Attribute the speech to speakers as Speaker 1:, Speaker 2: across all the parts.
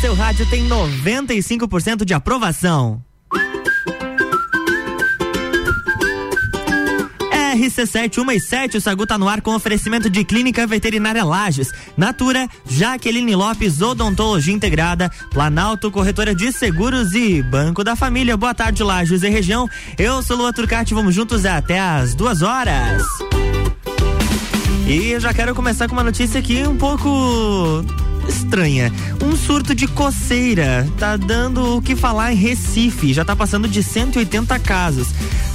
Speaker 1: seu rádio tem 95% de aprovação. RC717, o Sagu tá no ar com oferecimento de Clínica Veterinária Lages, Natura, Jaqueline Lopes, Odontologia Integrada, Planalto Corretora de Seguros e Banco da Família. Boa tarde, Lages e região. Eu sou Lua Turcati, vamos juntos até as duas horas. E eu já quero começar com uma notícia aqui um pouco estranha. Um surto de coceira tá dando o que falar em Recife, já tá passando de 180 casos.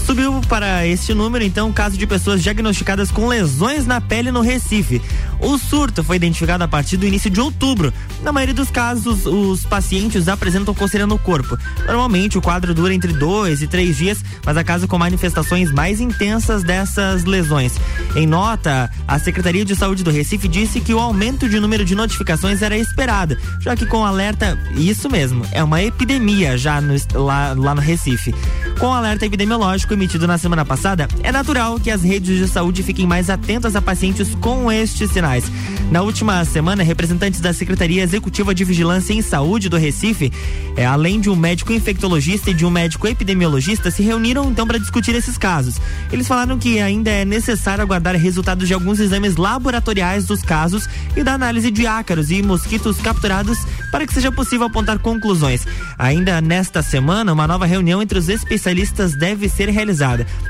Speaker 1: Subiu para este número, então, o caso de pessoas diagnosticadas com lesões na pele no Recife. O surto foi identificado a partir do início de outubro. Na maioria dos casos, os pacientes apresentam coceira no corpo. Normalmente, o quadro dura entre dois e três dias, mas há casos com manifestações mais intensas dessas lesões. Em nota, a Secretaria de Saúde do Recife disse que o aumento de número de notificações era esperado, já que com alerta, isso mesmo, é uma epidemia já no, lá, lá no Recife. Com alerta epidemiológico emitido na semana passada, é natural que as redes de saúde fiquem mais atentas a pacientes com estes sinais. Na última semana, representantes da Secretaria Executiva de Vigilância em Saúde do Recife, é, além de um médico infectologista e de um médico epidemiologista, se reuniram então para discutir esses casos. Eles falaram que ainda é necessário aguardar resultados de alguns exames laboratoriais dos casos e da análise de ácaros e mosquitos capturados para que seja possível apontar conclusões. Ainda nesta semana, uma nova reunião entre os especialistas deve ser realizada.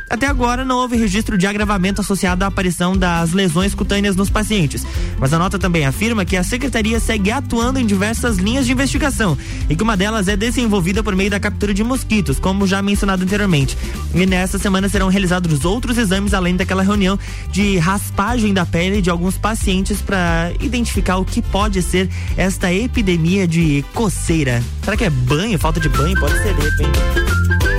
Speaker 1: Até agora, não houve registro de agravamento associado à aparição das lesões cutâneas nos pacientes, mas a nota também afirma que a secretaria segue atuando em diversas linhas de investigação e que uma delas é desenvolvida por meio da captura de mosquitos, como já mencionado anteriormente. E nesta semana serão realizados outros exames além daquela reunião de raspagem da pele de alguns pacientes para identificar o que pode ser esta epidemia de coceira. Será que é banho, falta de banho? Pode ser, de repente.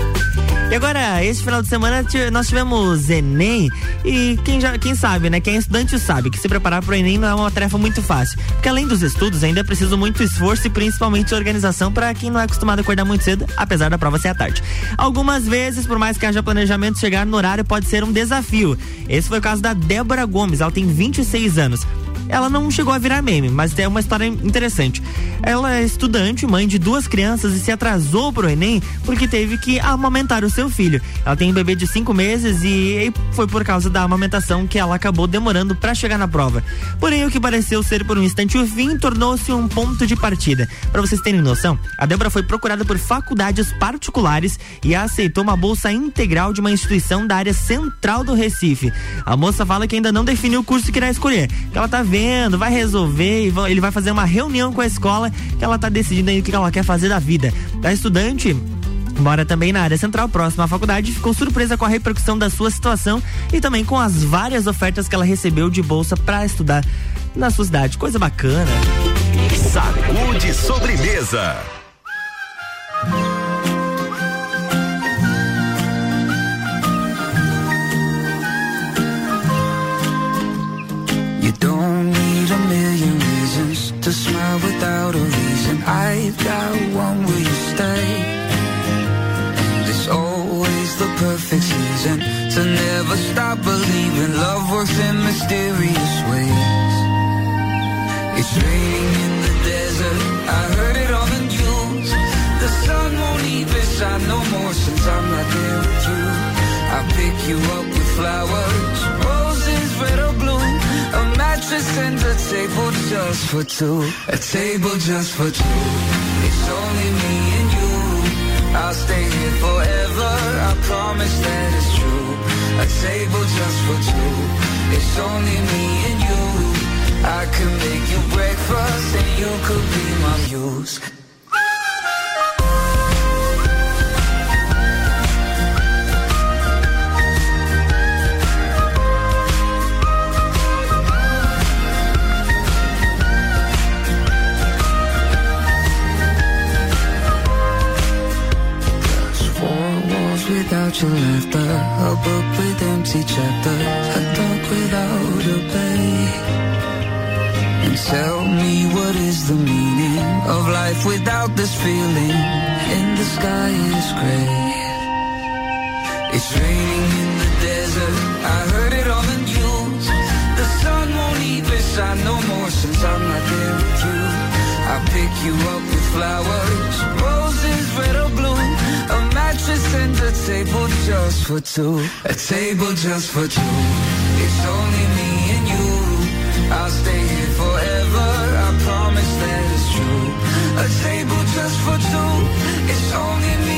Speaker 1: E agora, esse final de semana nós tivemos Enem e quem já, quem sabe, né? Quem é estudante sabe que se preparar para o Enem não é uma tarefa muito fácil. Porque além dos estudos, ainda é preciso muito esforço e principalmente organização para quem não é acostumado a acordar muito cedo, apesar da prova ser à tarde. Algumas vezes, por mais que haja planejamento, chegar no horário pode ser um desafio. Esse foi o caso da Débora Gomes, ela tem 26 anos ela não chegou a virar meme, mas é uma história interessante. Ela é estudante, mãe de duas crianças e se atrasou pro Enem porque teve que amamentar o seu filho. Ela tem um bebê de cinco meses e foi por causa da amamentação que ela acabou demorando para chegar na prova. Porém, o que pareceu ser por um instante o fim tornou-se um ponto de partida. Para vocês terem noção, a Débora foi procurada por faculdades particulares e aceitou uma bolsa integral de uma instituição da área central do Recife. A moça fala que ainda não definiu o curso que irá escolher, que ela tá vendo, vai resolver ele vai fazer uma reunião com a escola que ela tá decidindo aí o que ela quer fazer da vida. A estudante Mora também na área central, próxima à faculdade, ficou surpresa com a repercussão da sua situação e também com as várias ofertas que ela recebeu de bolsa para estudar na sua cidade. Coisa bacana.
Speaker 2: Sacude sobremesa. Without a reason. I've got one, will you stay? It's always the perfect season to never stop believing love works in mysterious ways. It's raining in the desert, I heard it on the news. The sun won't even shine no more since I'm not there with you. I pick you up with flowers, roses, red or mattress and a table just for two. A table just for two. It's only me and you. I'll stay here forever. I promise that it's true. A table just for two. It's only me and you. I could make you breakfast and you could be my muse. Without your laughter, a book with empty chapters, a dog without a bay. And tell me what is the meaning of life without this feeling? And the sky is gray. It's raining in the desert. I heard it on the news. The sun won't even shine no more since I'm not there with you. I
Speaker 3: pick you up with flowers, roses red or blue, a mattress and a table just for two, a table just for two. It's only me and you. I'll stay here forever. I promise that it's true. A table just for two. It's only me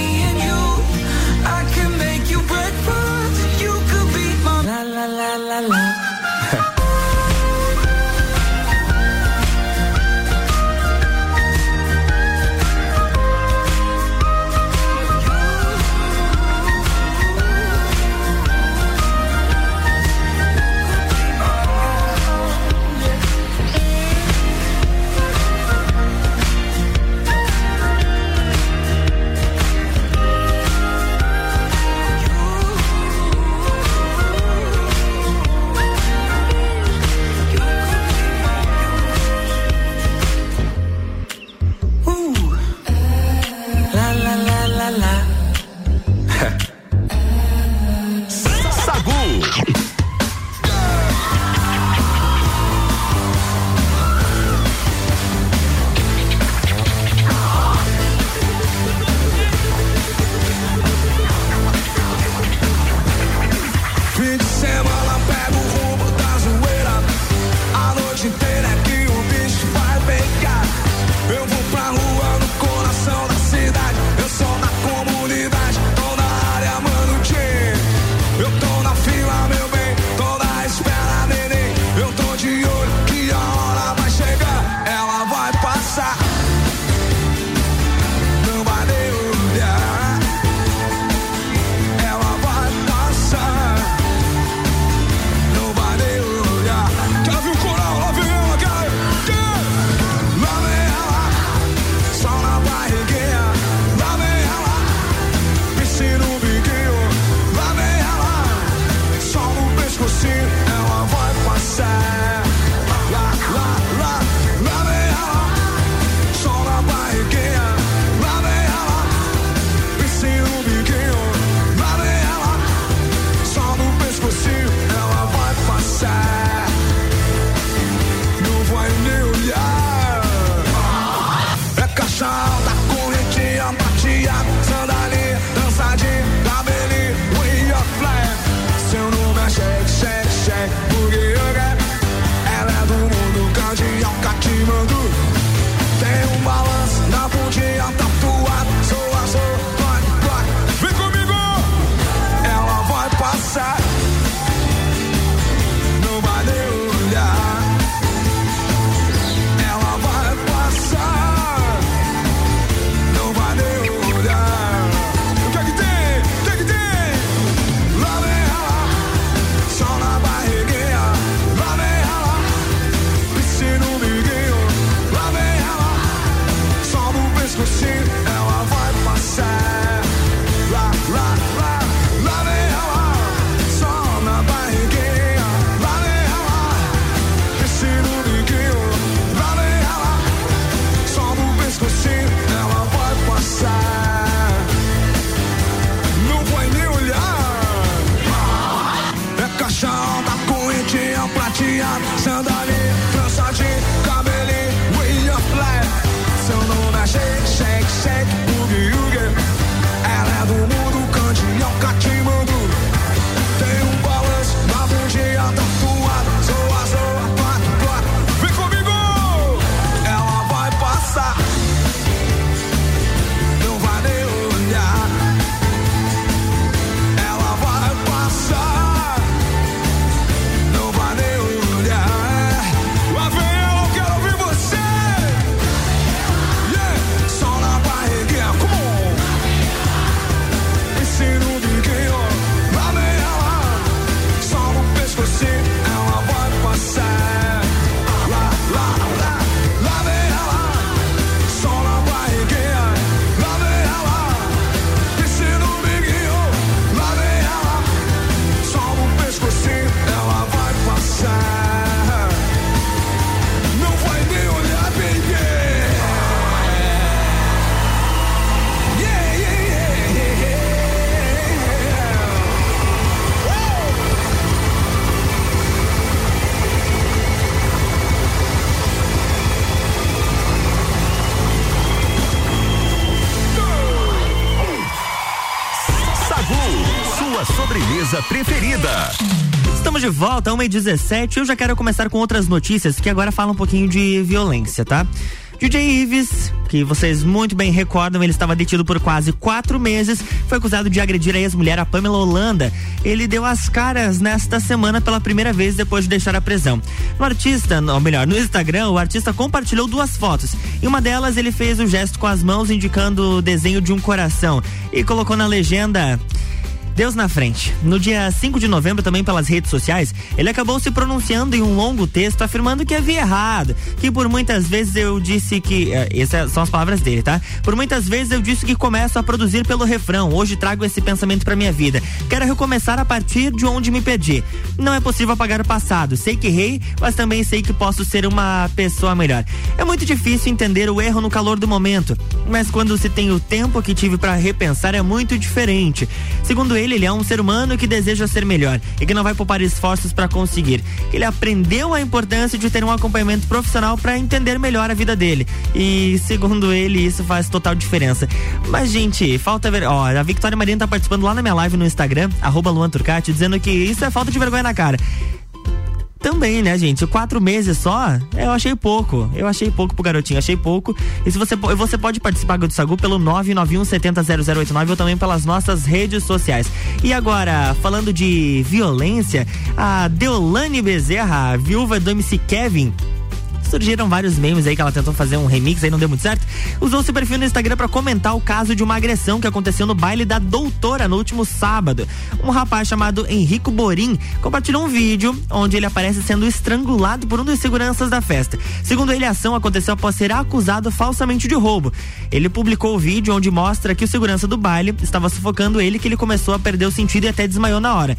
Speaker 1: de volta, 1h17. Eu já quero começar com outras notícias que agora falam um pouquinho de violência, tá? DJ Ives, que vocês muito bem recordam, ele estava detido por quase quatro meses, foi acusado de agredir a ex-mulher, a Pamela Holanda. Ele deu as caras nesta semana pela primeira vez depois de deixar a prisão. No artista, ou melhor, no Instagram, o artista compartilhou duas fotos. Em uma delas, ele fez o gesto com as mãos indicando o desenho de um coração e colocou na legenda Deus na frente. No dia 5 de novembro, também pelas redes sociais, ele acabou se pronunciando em um longo texto afirmando que havia errado, que por muitas vezes eu disse que. Eh, essas são as palavras dele, tá? Por muitas vezes eu disse que começo a produzir pelo refrão. Hoje trago esse pensamento para minha vida. Quero recomeçar a partir de onde me perdi. Não é possível apagar o passado. Sei que errei, mas também sei que posso ser uma pessoa melhor. É muito difícil entender o erro no calor do momento, mas quando se tem o tempo que tive para repensar é muito diferente. Segundo ele, ele, ele é um ser humano que deseja ser melhor e que não vai poupar esforços para conseguir. Ele aprendeu a importância de ter um acompanhamento profissional para entender melhor a vida dele. E segundo ele, isso faz total diferença. Mas, gente, falta ver. Ó, a Victoria Marina tá participando lá na minha live no Instagram, arroba Luan Turcati, dizendo que isso é falta de vergonha na cara também, né, gente? Quatro meses só, eu achei pouco. Eu achei pouco pro garotinho, achei pouco. E se você, você pode participar do Sagu pelo 991 70 0089 ou também pelas nossas redes sociais. E agora, falando de violência, a Deolane Bezerra, a viúva do MC Kevin, surgiram vários memes aí que ela tentou fazer um remix aí não deu muito certo. Usou seu perfil no Instagram para comentar o caso de uma agressão que aconteceu no baile da doutora no último sábado. Um rapaz chamado Henrico Borim compartilhou um vídeo onde ele aparece sendo estrangulado por um dos seguranças da festa. Segundo ele, a ação aconteceu após ser acusado falsamente de roubo. Ele publicou o vídeo onde mostra que o segurança do baile estava sufocando ele que ele começou a perder o sentido e até desmaiou na hora.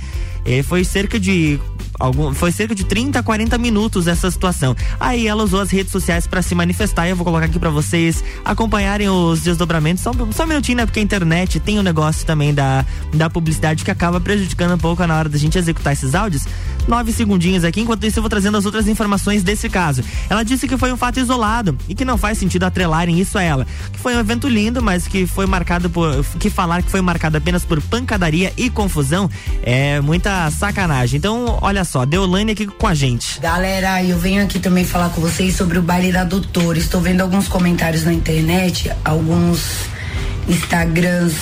Speaker 1: E foi cerca de algum, foi cerca de 30 a 40 minutos essa situação. Aí ela usou as redes sociais para se manifestar e eu vou colocar aqui para vocês acompanharem os desdobramentos. Só, só um minutinho, né? Porque a internet tem o um negócio também da, da publicidade que acaba prejudicando um pouco na hora da gente executar esses áudios. Nove segundinhos aqui, enquanto isso eu vou trazendo as outras informações desse caso. Ela disse que foi um fato isolado e que não faz sentido atrelarem isso a ela. Que foi um evento lindo, mas que foi marcado por. que falar que foi marcado apenas por pancadaria e confusão é muita sacanagem. Então, olha só, Deolane aqui com a gente.
Speaker 4: Galera, eu venho aqui também falar com vocês sobre o baile da doutora. Estou vendo alguns comentários na internet, alguns Instagrams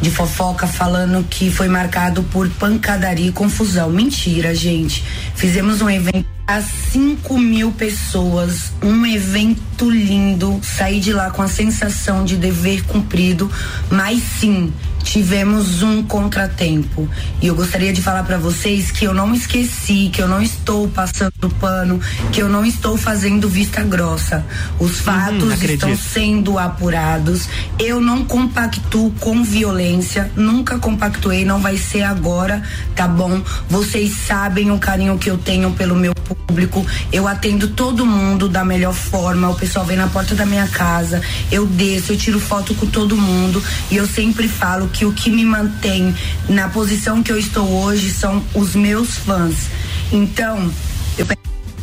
Speaker 4: de fofoca falando que foi marcado por pancadaria e confusão. Mentira, gente. Fizemos um evento a 5 mil pessoas, um evento lindo. Saí de lá com a sensação de dever cumprido, mas sim, tivemos um contratempo. E eu gostaria de falar para vocês que eu não esqueci, que eu não estou passando pano, que eu não estou fazendo vista grossa. Os uhum, fatos uhum, estão sendo apurados. Eu não compactuo com violência, nunca compactuei, não vai ser agora, tá bom? Vocês sabem o carinho que eu tenho pelo meu público. Eu atendo todo mundo da melhor forma. O pessoal vem na porta da minha casa, eu desço, eu tiro foto com todo mundo e eu sempre falo que o que me mantém na posição que eu estou hoje são os meus fãs. Então, eu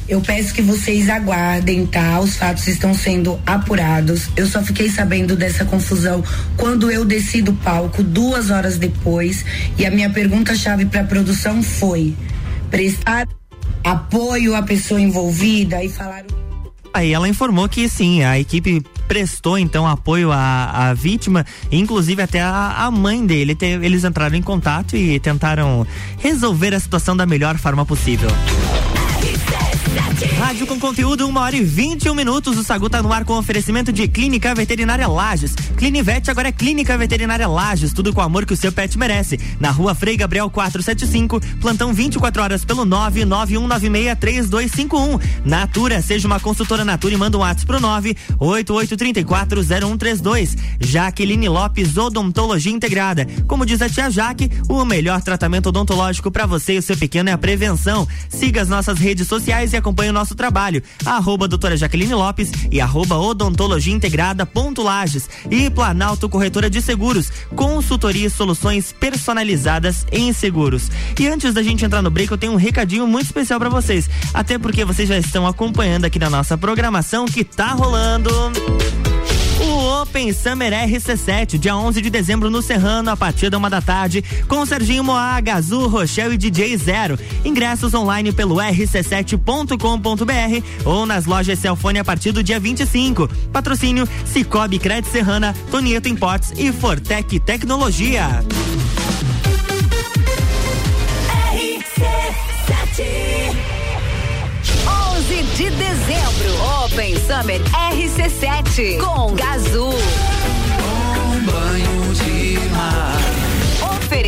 Speaker 4: eu peço que vocês aguardem, tá? Os fatos estão sendo apurados. Eu só fiquei sabendo dessa confusão quando eu desci do palco duas horas depois. E a minha pergunta-chave para a produção foi: prestar apoio à pessoa envolvida e falar.
Speaker 1: Aí ela informou que sim, a equipe prestou então apoio à, à vítima, inclusive até a, a mãe dele. Te, eles entraram em contato e tentaram resolver a situação da melhor forma possível. Rádio com conteúdo, uma hora e 21 minutos. O Sagu tá no ar com oferecimento de Clínica Veterinária Lages. Clinivete agora é Clínica Veterinária Lages. Tudo com o amor que o seu pet merece. Na rua Frei Gabriel 475, plantão 24 horas pelo 991963251. Natura, seja uma consultora Natura e manda um WhatsApp pro 988340132. Jaqueline Lopes, Odontologia Integrada. Como diz a tia Jaque, o melhor tratamento odontológico para você e o seu pequeno é a prevenção. Siga as nossas redes sociais e acompanhe o nosso trabalho. Arroba doutora Jaqueline Lopes e arroba odontologia integrada ponto Lages e Planalto Corretora de Seguros, consultoria e soluções personalizadas em seguros. E antes da gente entrar no break, eu tenho um recadinho muito especial para vocês, até porque vocês já estão acompanhando aqui na nossa programação que tá rolando Open Summer RC7, dia 11 de dezembro no Serrano, a partir da uma da tarde, com Serginho Moá, Gazu, Rochelle e DJ Zero. Ingressos online pelo rc7.com.br ou nas lojas Celfone a partir do dia 25. Patrocínio Cicobi Crédito Serrana, Tonieto Imports e Fortec Tecnologia.
Speaker 5: Open Summer RC7 com Gazul.
Speaker 3: Um banho de mar.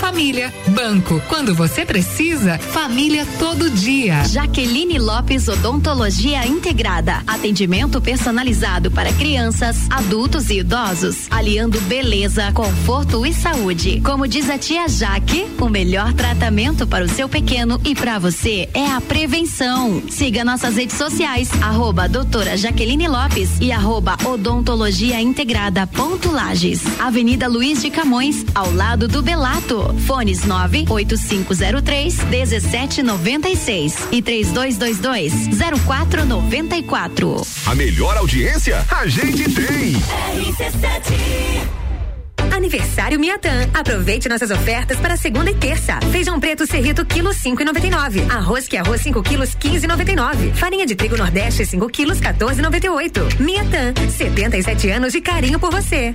Speaker 6: Família. Banco, quando você precisa, família todo dia.
Speaker 5: Jaqueline Lopes Odontologia Integrada. Atendimento personalizado para crianças, adultos e idosos, aliando beleza, conforto e saúde. Como diz a tia Jaque, o melhor tratamento para o seu pequeno e para você é a prevenção. Siga nossas redes sociais, arroba doutora Jaqueline Lopes e arroba odontologia integrada ponto Lages. Avenida Luiz de Camões, ao lado do Belato. Fones 98503 1796 e 3222 0494.
Speaker 7: A melhor audiência a gente tem.
Speaker 8: RC7 Aniversário Miatã. Aproveite nossas ofertas para segunda e terça. Feijão preto serrito quilo cinco e noventa e nove. Arroz que arroz 5 quilos quinze e noventa e nove. Farinha de trigo nordeste 5 quilos 14 e noventa e oito. Miatã, 77 anos de carinho por você.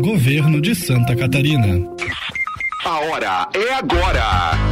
Speaker 9: Governo de Santa Catarina.
Speaker 7: A hora é agora.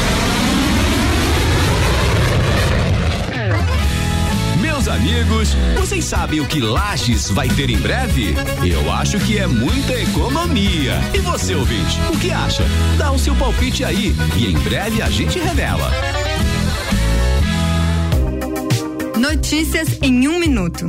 Speaker 10: Amigos, vocês sabem o que Lages vai ter em breve? Eu acho que é muita economia. E você, ouvinte, o que acha? Dá o seu palpite aí e em breve a gente revela.
Speaker 11: Notícias em um minuto.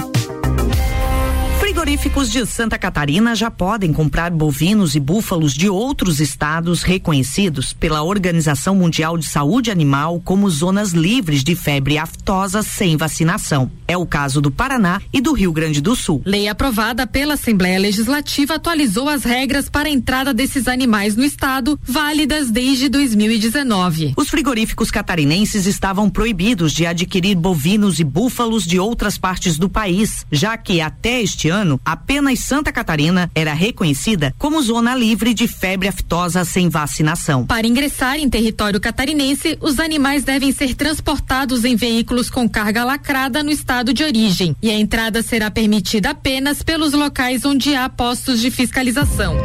Speaker 11: Frigoríficos de Santa Catarina já podem comprar bovinos e búfalos de outros estados reconhecidos pela Organização Mundial de Saúde Animal como zonas livres de febre aftosa sem vacinação. É o caso do Paraná e do Rio Grande do Sul.
Speaker 12: Lei aprovada pela Assembleia Legislativa atualizou as regras para a entrada desses animais no estado, válidas desde 2019.
Speaker 11: Os frigoríficos catarinenses estavam proibidos de adquirir bovinos e búfalos de outras partes do país, já que até este ano, apenas Santa Catarina era reconhecida como zona livre de febre aftosa sem vacinação.
Speaker 12: Para ingressar em território catarinense, os animais devem ser transportados em veículos com carga lacrada no estado de origem. E a entrada será permitida apenas pelos locais onde há postos de fiscalização.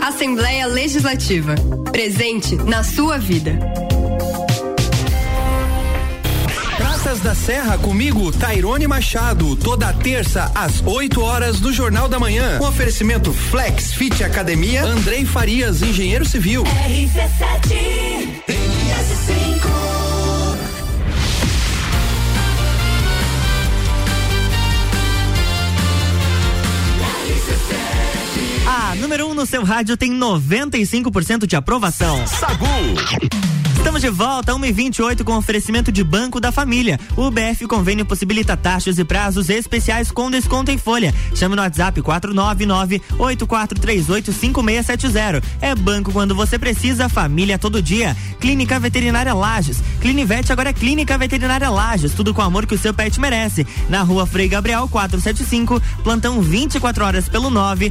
Speaker 13: Assembleia Legislativa. Presente na sua vida. Festas da Serra comigo, Tairone Machado, toda terça às 8 horas do Jornal da Manhã. Um oferecimento Flex Fit Academia, Andrei Farias, engenheiro civil. RC7
Speaker 1: A número 1 um no seu rádio tem 95% de aprovação.
Speaker 7: Sagu.
Speaker 1: Estamos de volta, 1h28, com oferecimento de Banco da Família. O BF Convênio possibilita taxas e prazos especiais com desconto em folha. Chame no WhatsApp 499-8438-5670. É banco quando você precisa, família todo dia. Clínica Veterinária Lages. Clinivete agora é Clínica Veterinária Lages. Tudo com o amor que o seu pet merece. Na rua Frei Gabriel 475, plantão 24 horas pelo 9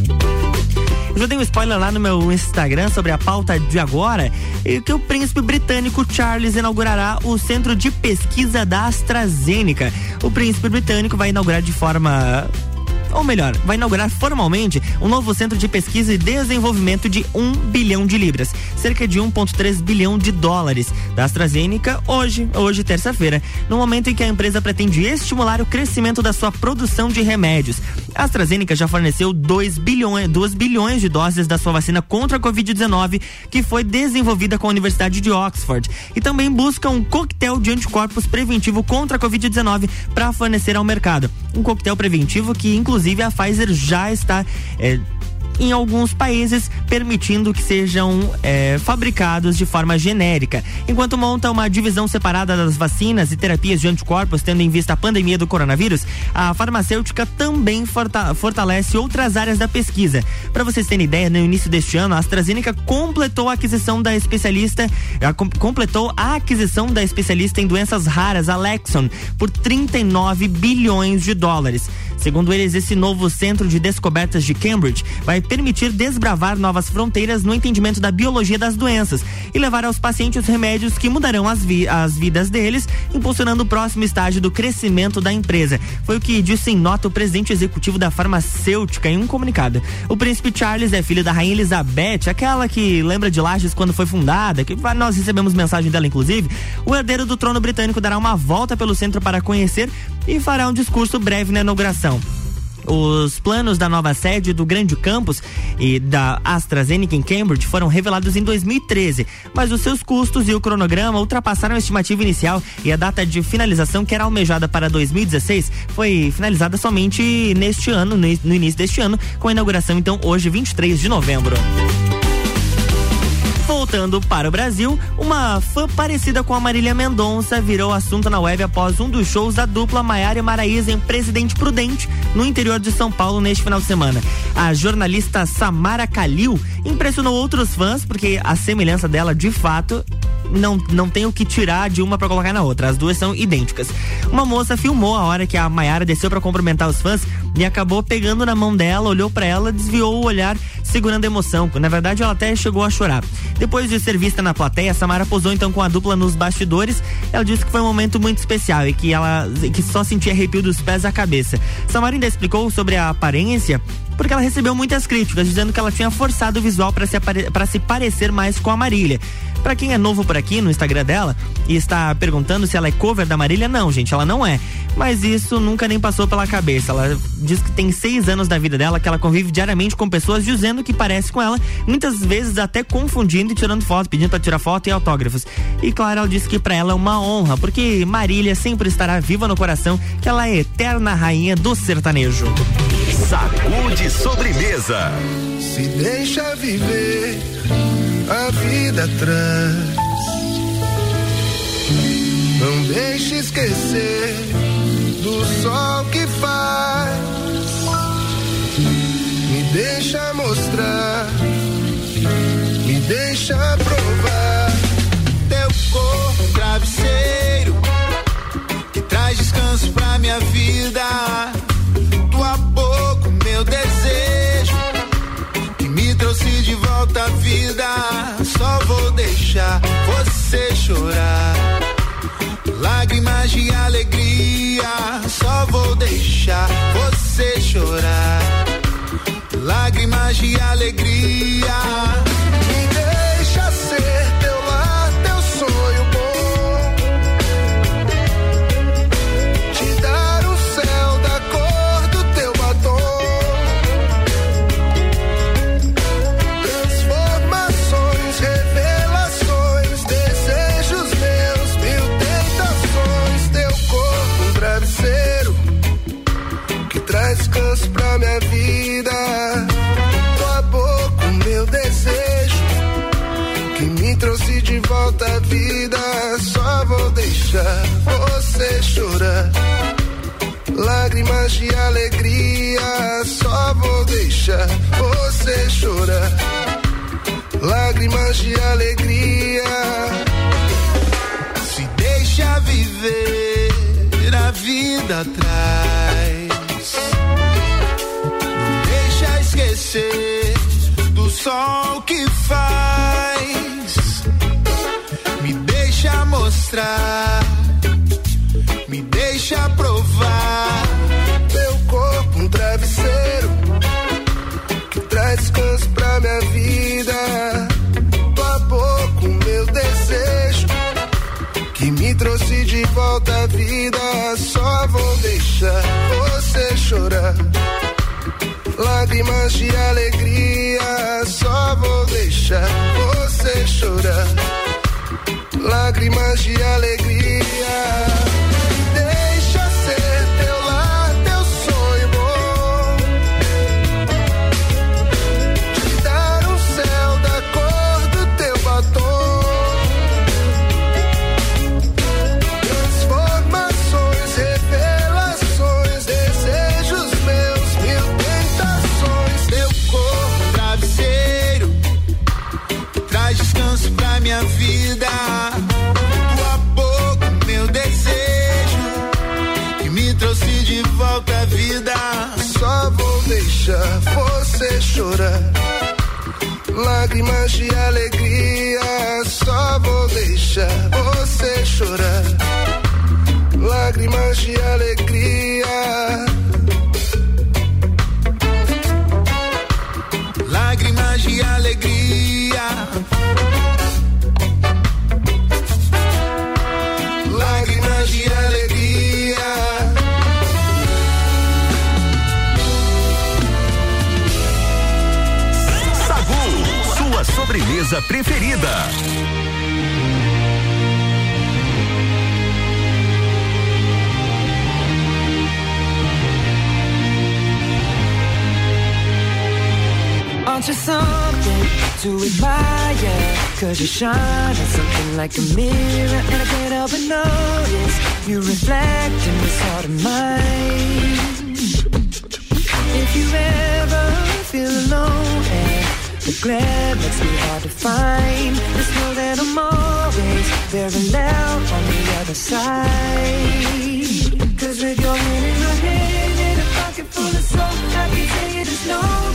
Speaker 1: Eu já dei um spoiler lá no meu Instagram sobre a pauta de agora, e que o príncipe britânico Charles inaugurará o centro de pesquisa da AstraZeneca. O príncipe britânico vai inaugurar de forma ou melhor, vai inaugurar formalmente um novo centro de pesquisa e desenvolvimento de 1 bilhão de libras, cerca de 1,3 bilhão de dólares, da AstraZeneca hoje, hoje terça-feira, no momento em que a empresa pretende estimular o crescimento da sua produção de remédios. A AstraZeneca já forneceu 2 bilhões, 2 bilhões de doses da sua vacina contra a Covid-19, que foi desenvolvida com a Universidade de Oxford, e também busca um coquetel de anticorpos preventivo contra a Covid-19 para fornecer ao mercado. Um coquetel preventivo que, inclusive, Inclusive, a Pfizer já está. É, em alguns países, permitindo que sejam é, fabricados de forma genérica. Enquanto monta uma divisão separada das vacinas e terapias de anticorpos, tendo em vista a pandemia do coronavírus, a farmacêutica também fortalece outras áreas da pesquisa. Para vocês terem ideia, no início deste ano, a AstraZeneca completou a aquisição da especialista, a, completou a aquisição da especialista em doenças raras, Alexon, por 39 bilhões de dólares. Segundo eles, esse novo centro de descobertas de Cambridge vai permitir desbravar novas fronteiras no entendimento da biologia das doenças e levar aos pacientes remédios que mudarão as, vi as vidas deles, impulsionando o próximo estágio do crescimento da empresa. Foi o que disse em nota o presidente executivo da farmacêutica em um comunicado. O príncipe Charles é filho da rainha Elizabeth, aquela que lembra de Lages quando foi fundada, que nós recebemos mensagem dela inclusive. O herdeiro do trono britânico dará uma volta pelo centro para conhecer e fará um discurso breve na inauguração. Os planos da nova sede do grande campus e da AstraZeneca em Cambridge foram revelados em 2013, mas os seus custos e o cronograma ultrapassaram a estimativa inicial e a data de finalização, que era almejada para 2016, foi finalizada somente neste ano, no início deste ano, com a inauguração então hoje, 23 de novembro. Voltando para o Brasil, uma fã parecida com a Marília Mendonça virou assunto na web após um dos shows da dupla Maiara e Maraíza em Presidente Prudente, no interior de São Paulo, neste final de semana. A jornalista Samara Kalil impressionou outros fãs, porque a semelhança dela, de fato, não, não tem o que tirar de uma para colocar na outra. As duas são idênticas. Uma moça filmou a hora que a Maiara desceu para cumprimentar os fãs e acabou pegando na mão dela, olhou para ela, desviou o olhar, segurando a emoção. Na verdade, ela até chegou a chorar. Depois de ser vista na plateia, Samara posou então com a dupla nos bastidores. Ela disse que foi um momento muito especial e que ela que só sentia arrepio dos pés à cabeça. Samara ainda explicou sobre a aparência porque ela recebeu muitas críticas dizendo que ela tinha forçado o visual para se, se parecer mais com a Marília. Para quem é novo por aqui no Instagram dela e está perguntando se ela é cover da Marília, não, gente, ela não é. Mas isso nunca nem passou pela cabeça. Ela diz que tem seis anos da vida dela que ela convive diariamente com pessoas dizendo que parece com ela, muitas vezes até confundindo e tirando foto, pedindo para tirar foto e autógrafos. E claro, ela disse que para ela é uma honra, porque Marília sempre estará viva no coração, que ela é eterna rainha do sertanejo.
Speaker 7: Sacude sobremesa.
Speaker 14: Se deixa viver a vida atrás. Não deixe esquecer do sol que faz. Me deixa mostrar, me deixa provar. Teu corpo travesseiro que traz descanso pra minha vida. Vou deixar você chorar. Lágrimas de alegria. Descanso pra minha vida. Tua boca, o meu desejo que me trouxe de volta à vida. Só vou deixar você chorar. Lágrimas de alegria, só vou deixar você chorar. Lágrimas de alegria. Se deixa viver a vida atrás. Não deixa esquecer do sol que faz. Me deixa mostrar, me deixa provar. Meu corpo, um travesseiro que traz descanso pra minha vida. Tua boca, o meu desejo que me trouxe de volta à vida. Só vou deixar chorar. Lágrimas de alegria, só vou deixar você chorar. Lágrimas de alegria. Descanso pra minha vida. Tua boca, meu desejo, que me trouxe de volta à vida. Só vou deixar você chorar. Lágrimas de alegria, só vou deixar você chorar. Lágrimas de alegria.
Speaker 15: Sobremesa preferida.
Speaker 7: Aren't you something to admire? Cause you shine on something like a mirror And I can't help but notice You reflect in this heart of mine If you ever feel alone the glare makes me hard to find. Just know that I'm always very loud on the other side. Cause with your hand in my hand and a pocket full of soap I can tell you there's no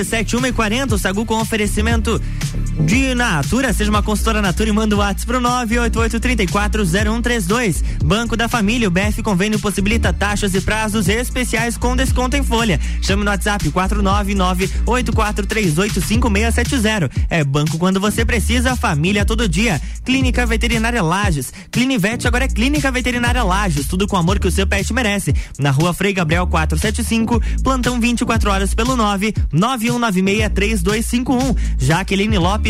Speaker 1: RC7 1 e 40, o Sagu com oferecimento de Natura, seja uma consultora Natura e manda o WhatsApp pro 988340132. Banco da Família, o BF Convênio possibilita taxas e prazos especiais com desconto em folha. Chame no WhatsApp 49984385670. É banco quando você precisa, família todo dia. Clínica Veterinária Lages. Clinivete agora é Clínica Veterinária Lages, tudo com o amor que o seu pet merece. Na Rua Frei Gabriel 475, plantão 24 horas pelo 9 91963251. Jaqueline Lopes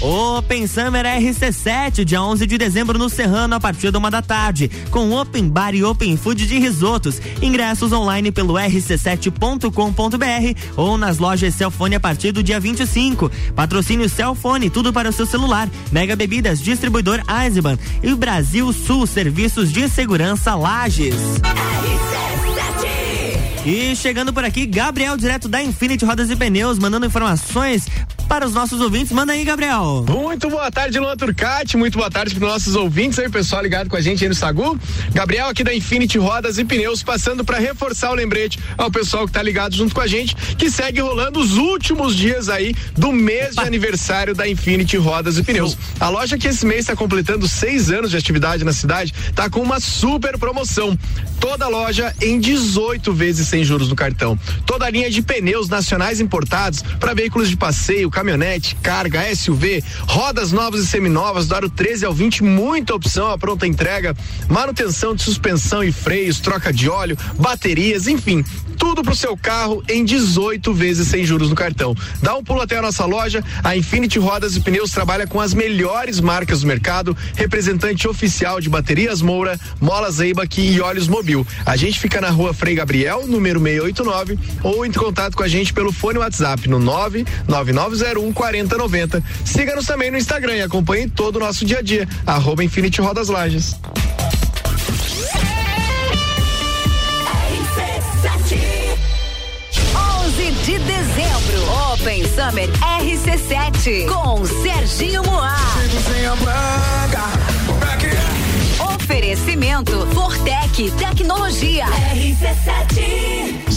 Speaker 1: Open Summer RC7, dia 11 de dezembro no Serrano, a partir da uma da tarde, com Open Bar e Open Food de risotos. Ingressos online pelo rc7.com.br ou nas lojas Celfone a partir do dia 25. Patrocínio Celfone, tudo para o seu celular. Mega Bebidas, distribuidor Eisenbahn e Brasil Sul Serviços de Segurança Lages. E chegando por aqui, Gabriel, direto da Infinity Rodas e Pneus, mandando informações para os nossos ouvintes. Manda aí, Gabriel.
Speaker 16: Muito boa tarde, Luan Turcati. Muito boa tarde para os nossos ouvintes aí, pessoal ligado com a gente aí no Sagu. Gabriel aqui da Infinity Rodas e Pneus, passando para reforçar o lembrete ao pessoal que tá ligado junto com a gente, que segue rolando os últimos dias aí do mês de aniversário da Infinity Rodas e Pneus. A loja que esse mês está completando seis anos de atividade na cidade, tá com uma super promoção. Toda loja em 18 vezes sem juros no cartão. Toda a linha de pneus nacionais importados para veículos de passeio, caminhonete, carga, SUV, rodas novas e seminovas do aro 13 ao 20, muita opção, a pronta entrega, manutenção de suspensão e freios, troca de óleo, baterias, enfim, tudo pro seu carro em 18 vezes sem juros no cartão. Dá um pulo até a nossa loja, a Infinity Rodas e Pneus trabalha com as melhores marcas do mercado, representante oficial de baterias Moura, molas Eibach e óleos Mobil. A gente fica na rua Frei Gabriel, número 689, ou entre contato com a gente pelo fone WhatsApp no 99901 4090. Siga-nos também no Instagram e acompanhe todo o nosso dia a dia. Arroba Infinity Rodas Lages.
Speaker 17: de dezembro. Open Summer RC7 com Serginho Moá. Oferecimento Fortec Tecnologia. RC7.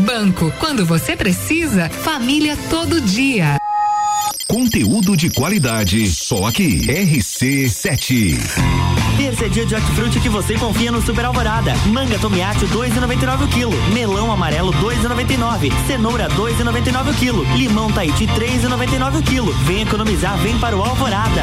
Speaker 6: Banco. Quando você precisa, família todo dia.
Speaker 7: Conteúdo de qualidade, só aqui. RC7.
Speaker 1: Terça é dia de hortifruti que você confia no Super Alvorada. Manga tomiate 2,99 o quilo. Melão amarelo 2,99. Cenoura 2,99 o quilo. Limão Tahiti 3,99 o quilo. Vem economizar, vem para o Alvorada.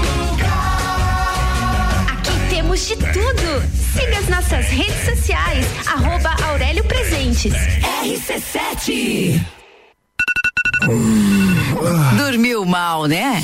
Speaker 18: temos de tudo. Siga as nossas redes sociais, arroba Aurélio Presentes.
Speaker 17: RC7. Dormiu mal, né?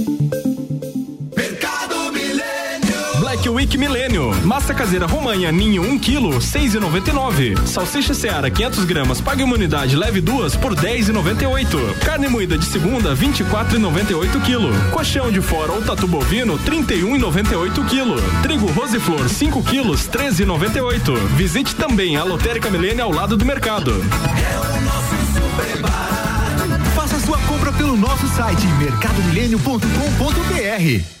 Speaker 19: Week Milênio. Massa caseira romanha ninho 1 kg, 6,99. Salsicha Seara 500 gramas, pague uma unidade, leve duas por 10,98. Carne moída de segunda 24,98 kg. Colchão de fora ou tatu bovino 31,98 kg. Trigo Roseflor 5 kg, 13,98. Visite também a Lotérica Milênio ao lado do mercado.
Speaker 20: Faça sua compra pelo nosso site mercadomilênio.com.br.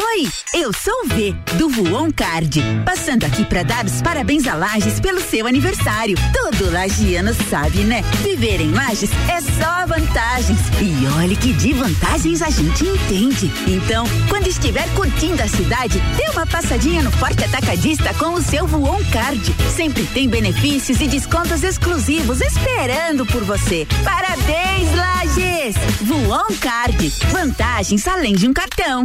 Speaker 21: Oi, eu sou o V, do Voon Card. Passando aqui para dar os parabéns a Lages pelo seu aniversário. Todo lagiano sabe, né? Viver em Lages é só vantagens. E olha que de vantagens a gente entende. Então, quando estiver curtindo a cidade, dê uma passadinha no Forte Atacadista com o seu Voon Card. Sempre tem benefícios e descontos exclusivos esperando por você. Parabéns, Lages! Voon Card. Vantagens além de um cartão.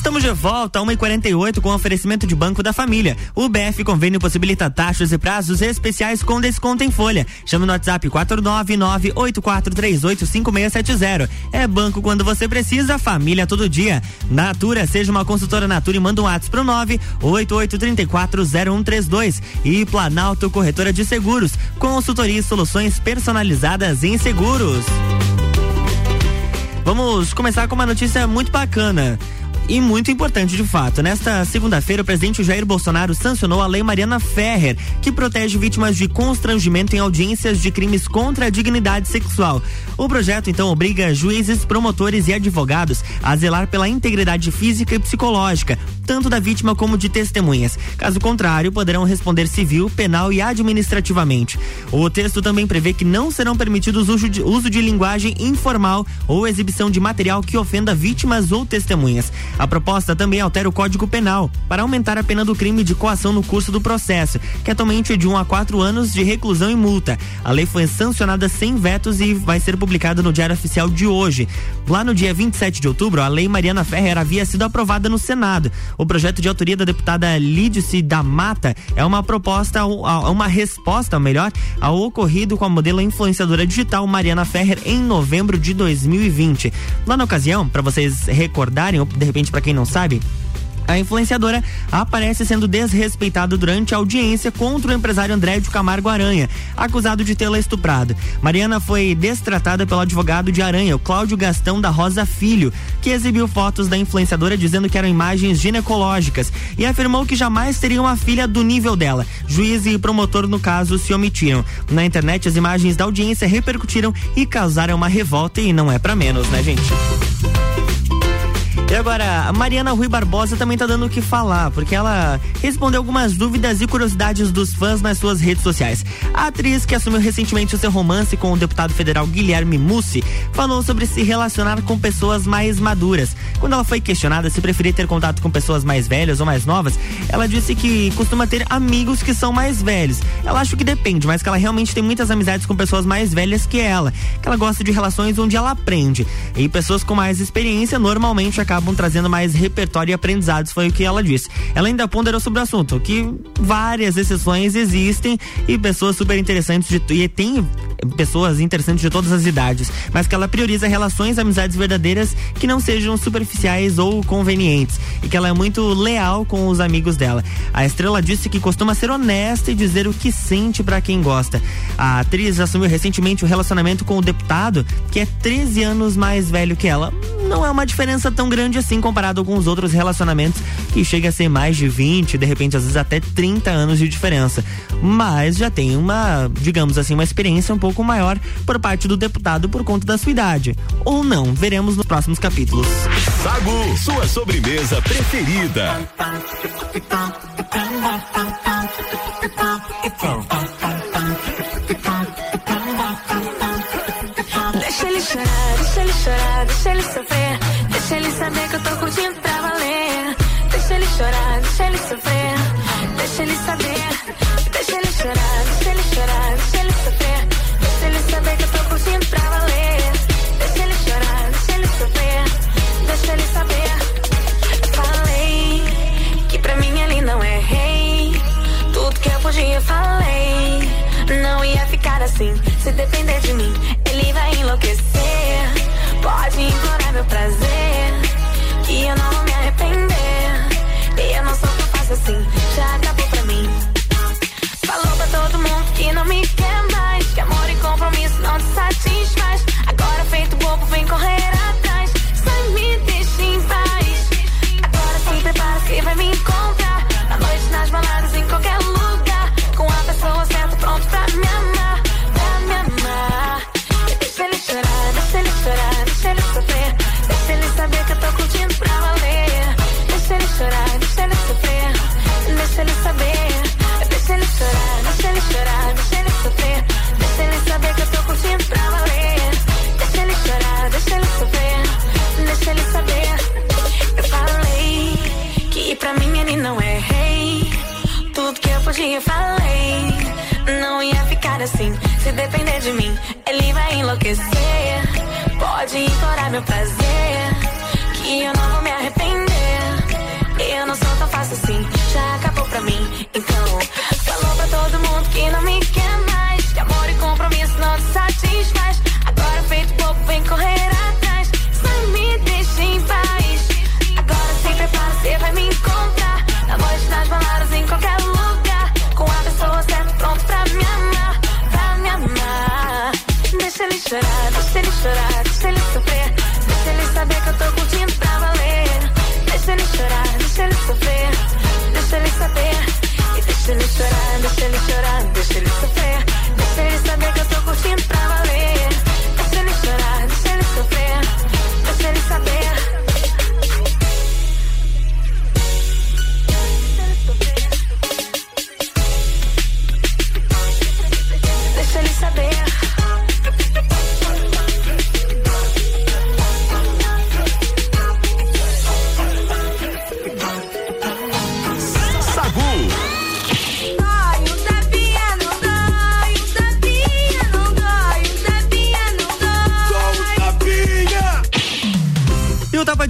Speaker 1: Estamos de volta, 1h48 com oferecimento de Banco da Família. O BF Convênio possibilita taxas e prazos especiais com desconto em folha. Chama no WhatsApp 499-8438-5670. É banco quando você precisa, família todo dia. Natura, seja uma consultora Natura e manda um WhatsApp pro 988340132. E Planalto Corretora de Seguros, consultoria e soluções personalizadas em seguros. Vamos começar com uma notícia muito bacana e muito importante de fato. Nesta segunda-feira, o presidente Jair Bolsonaro sancionou a Lei Mariana Ferrer, que protege vítimas de constrangimento em audiências de crimes contra a dignidade sexual. O projeto, então, obriga juízes, promotores e advogados a zelar pela integridade física e psicológica, tanto da vítima como de testemunhas. Caso contrário, poderão responder civil, penal e administrativamente. O texto também prevê que não serão permitidos uso de, uso de linguagem informal ou exibição de material que ofenda vítimas ou testemunhas. A proposta também altera o Código Penal para aumentar a pena do crime de coação no curso do processo, que atualmente é de 1 um a 4 anos de reclusão e multa. A lei foi sancionada sem vetos e vai ser publicada no Diário Oficial de hoje. Lá no dia 27 de outubro, a Lei Mariana Ferrer havia sido aprovada no Senado. O projeto de autoria da deputada Lídice da Mata é uma proposta, uma resposta, melhor, ao ocorrido com a modelo influenciadora digital Mariana Ferrer em novembro de 2020. Lá na ocasião, para vocês recordarem, ou de repente para quem não sabe, a influenciadora aparece sendo desrespeitada durante a audiência contra o empresário André de Camargo Aranha, acusado de tê-la estuprado. Mariana foi destratada pelo advogado de Aranha, o Cláudio Gastão da Rosa Filho, que exibiu fotos da influenciadora dizendo que eram imagens ginecológicas e afirmou que jamais teria uma filha do nível dela. Juiz e promotor no caso se omitiram. Na internet as imagens da audiência repercutiram e causaram uma revolta e não é para menos, né, gente? E agora, a Mariana Rui Barbosa também tá dando o que falar, porque ela respondeu algumas dúvidas e curiosidades dos fãs nas suas redes sociais. A atriz, que assumiu recentemente o seu romance com o deputado federal Guilherme Mussi, falou sobre se relacionar com pessoas mais maduras. Quando ela foi questionada se preferia ter contato com pessoas mais velhas ou mais novas, ela disse que costuma ter amigos que são mais velhos. Ela acha que depende, mas que ela realmente tem muitas amizades com pessoas mais velhas que ela, que ela gosta de relações onde ela aprende. E pessoas com mais experiência normalmente acabam acabam trazendo mais repertório e aprendizados, foi o que ela disse. Ela ainda ponderou sobre o assunto, que várias exceções existem e pessoas super interessantes de, e tem pessoas interessantes de todas as idades, mas que ela prioriza relações, amizades verdadeiras que não sejam superficiais ou convenientes e que ela é muito leal com os amigos dela. A estrela disse que costuma ser honesta e dizer o que sente para quem gosta. A atriz assumiu recentemente o relacionamento com o deputado, que é 13 anos mais velho que ela. Não é uma diferença tão grande assim comparado com os outros relacionamentos que chega a ser mais de 20, de repente às vezes até 30 anos de diferença. Mas já tem uma, digamos assim, uma experiência um pouco maior por parte do deputado por conta da sua idade. Ou não, veremos nos próximos capítulos.
Speaker 7: Sagu, sua sobremesa preferida.
Speaker 3: Chorar, deixa ele sofrer. Deixa ele saber que eu tô curtindo pra valer. Deixa ele chorar, deixa ele sofrer. Deixa ele saber. Deixa ele chorar, deixa ele chorar, deixa ele sofrer. Deixa ele saber que eu tô curtindo pra valer. Deixa ele chorar, deixa ele sofrer. Deixa ele saber. Falei que pra mim ele não é rei. Tudo que eu podia, falei. Não ia ficar assim, se depender de mim, ele vai enlouquecer. Pode implorar meu prazer, que eu não vou me arrepender. E eu não sou tão fácil assim, já acabou pra mim. Falou pra todo mundo que não me quer
Speaker 22: depender de mim, ele vai enlouquecer. Pode implorar meu prazer, que eu não vou me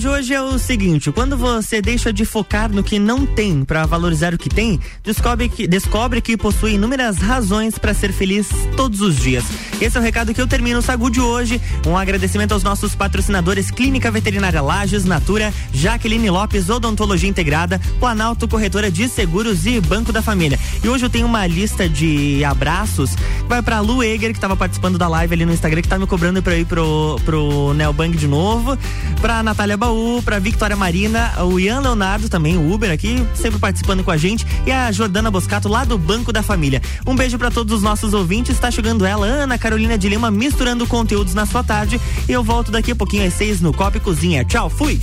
Speaker 1: de hoje é o seguinte: quando você deixa de focar no que não tem para valorizar o que tem, descobre que, descobre que possui inúmeras razões para ser feliz todos os dias. Esse é o recado que eu termino o Sagu de hoje. Um agradecimento aos nossos patrocinadores Clínica Veterinária Lages, Natura, Jaqueline Lopes, Odontologia Integrada, Planalto Corretora de Seguros e Banco da Família. E hoje eu tenho uma lista de abraços vai para Lu Eger, que estava participando da live ali no Instagram, que está me cobrando para ir pro, pro Neobank de novo, para Natália Baú o para Victoria Marina, o Ian Leonardo também, o Uber aqui, sempre participando com a gente, e a Jordana Boscato lá do Banco da Família. Um beijo para todos os nossos ouvintes. Está chegando ela, Ana Carolina de Lima, misturando conteúdos na sua tarde. E eu volto daqui a pouquinho às seis no Copa Cozinha. Tchau, fui!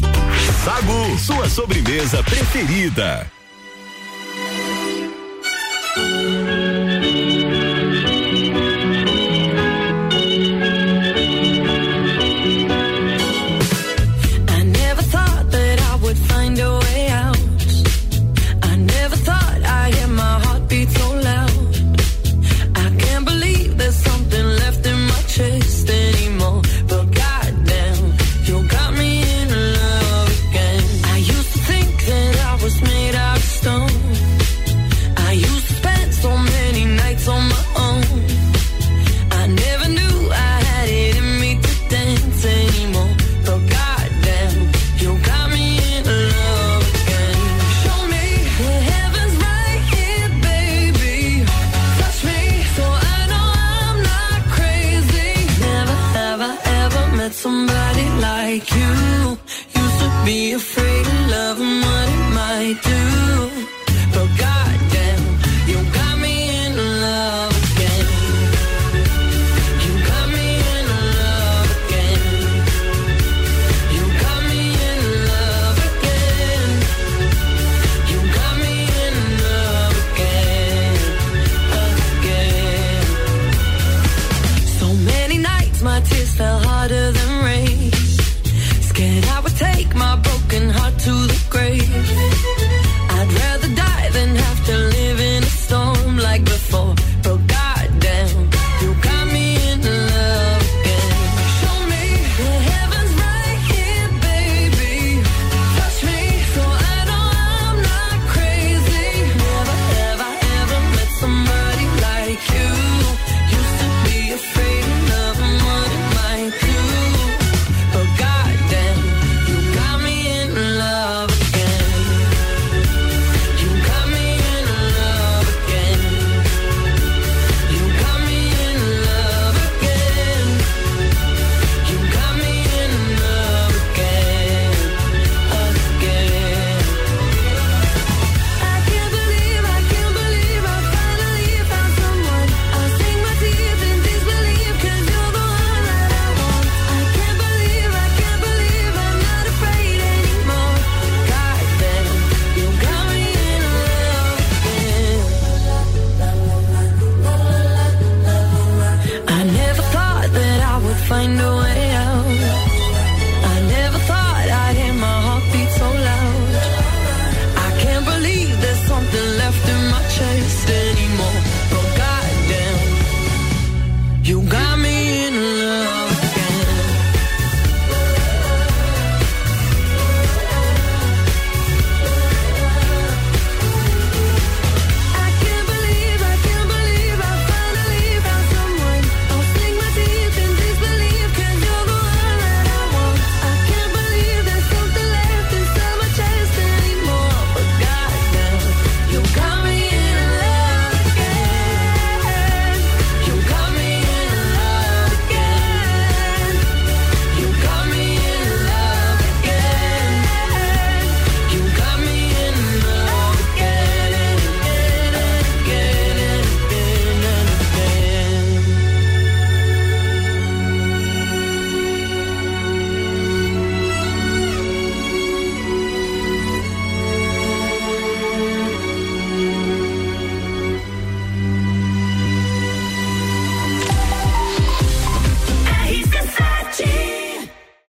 Speaker 7: Sagu, sua sobremesa preferida.